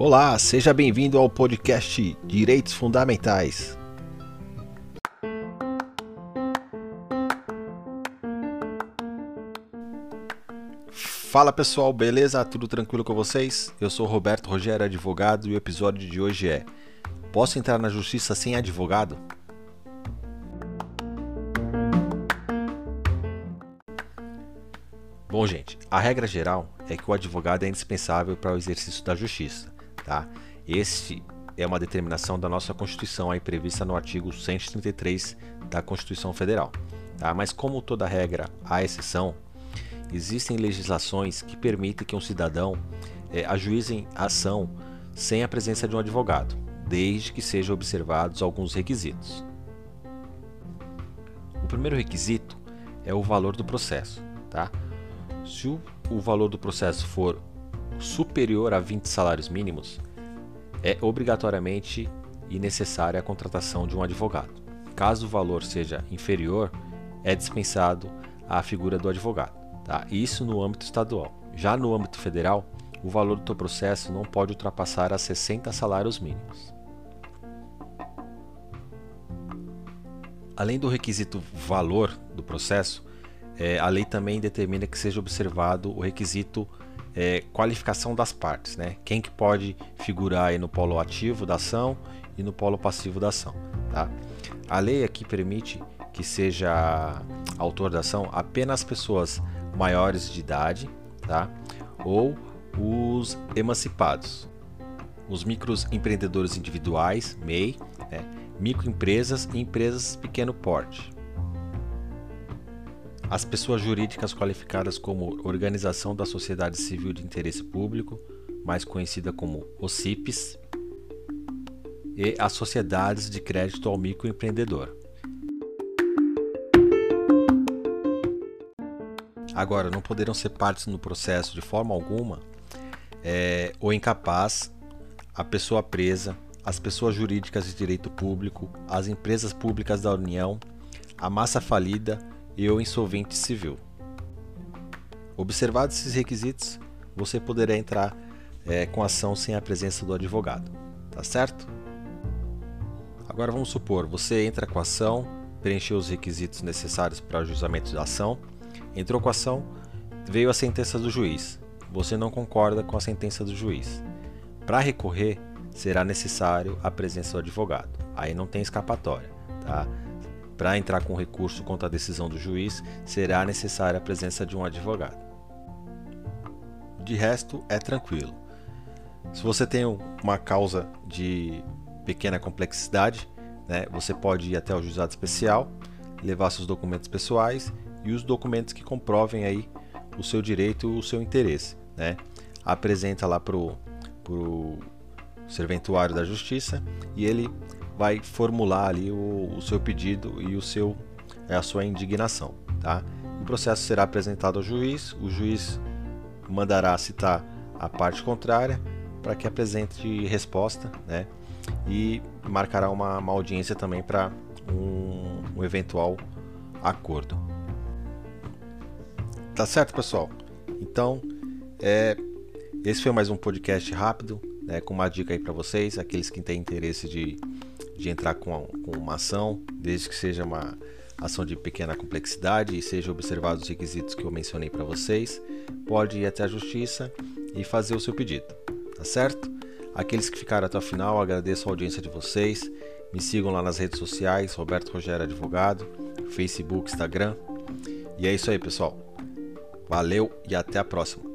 Olá, seja bem-vindo ao podcast Direitos Fundamentais. Fala pessoal, beleza? Tudo tranquilo com vocês? Eu sou Roberto Rogério, advogado, e o episódio de hoje é: Posso entrar na justiça sem advogado? Bom, gente, a regra geral é que o advogado é indispensável para o exercício da justiça. Tá? Este é uma determinação da nossa Constituição aí prevista no artigo 133 da Constituição Federal. Tá? Mas como toda regra há exceção, existem legislações que permitem que um cidadão é, ajuizem a ação sem a presença de um advogado, desde que sejam observados alguns requisitos. O primeiro requisito é o valor do processo. Tá? Se o, o valor do processo for superior a 20 salários mínimos, é obrigatoriamente e necessária a contratação de um advogado. Caso o valor seja inferior, é dispensado a figura do advogado. Tá? Isso no âmbito estadual. Já no âmbito federal, o valor do teu processo não pode ultrapassar a 60 salários mínimos. Além do requisito valor do processo, é, a lei também determina que seja observado o requisito é, qualificação das partes, né? Quem que pode figurar aí no polo ativo da ação e no polo passivo da ação, tá? A lei aqui permite que seja autor da ação apenas pessoas maiores de idade, tá? Ou os emancipados, os microempreendedores individuais, MEI, né? microempresas e empresas pequeno porte, as pessoas jurídicas qualificadas como Organização da Sociedade Civil de Interesse Público, mais conhecida como OCIPs, e as sociedades de crédito ao microempreendedor. Agora, não poderão ser partes no processo de forma alguma é, o incapaz, a pessoa presa, as pessoas jurídicas de direito público, as empresas públicas da União, a massa falida e o insolvente civil. Observados esses requisitos, você poderá entrar é, com ação sem a presença do advogado, tá certo? Agora vamos supor, você entra com a ação, preencheu os requisitos necessários para o juizamento da ação, entrou com a ação, veio a sentença do juiz. Você não concorda com a sentença do juiz. Para recorrer, será necessário a presença do advogado. Aí não tem escapatória, tá? Para entrar com recurso contra a decisão do juiz, será necessária a presença de um advogado. De resto, é tranquilo. Se você tem uma causa de pequena complexidade, né, você pode ir até o juizado especial, levar seus documentos pessoais e os documentos que comprovem aí o seu direito e o seu interesse. Né? Apresenta lá para o serventuário da justiça e ele vai formular ali o, o seu pedido e o seu, é, a sua indignação. Tá? O processo será apresentado ao juiz, o juiz mandará citar a parte contrária para que apresente resposta né? e marcará uma, uma audiência também para um, um eventual acordo. Tá certo, pessoal? Então, é, esse foi mais um podcast rápido, né, com uma dica aí para vocês, aqueles que têm interesse de de entrar com, com uma ação, desde que seja uma ação de pequena complexidade e seja observados os requisitos que eu mencionei para vocês, pode ir até a justiça e fazer o seu pedido, tá certo? Aqueles que ficaram até o final, agradeço a audiência de vocês. Me sigam lá nas redes sociais, Roberto Rogério Advogado, Facebook, Instagram. E é isso aí, pessoal. Valeu e até a próxima.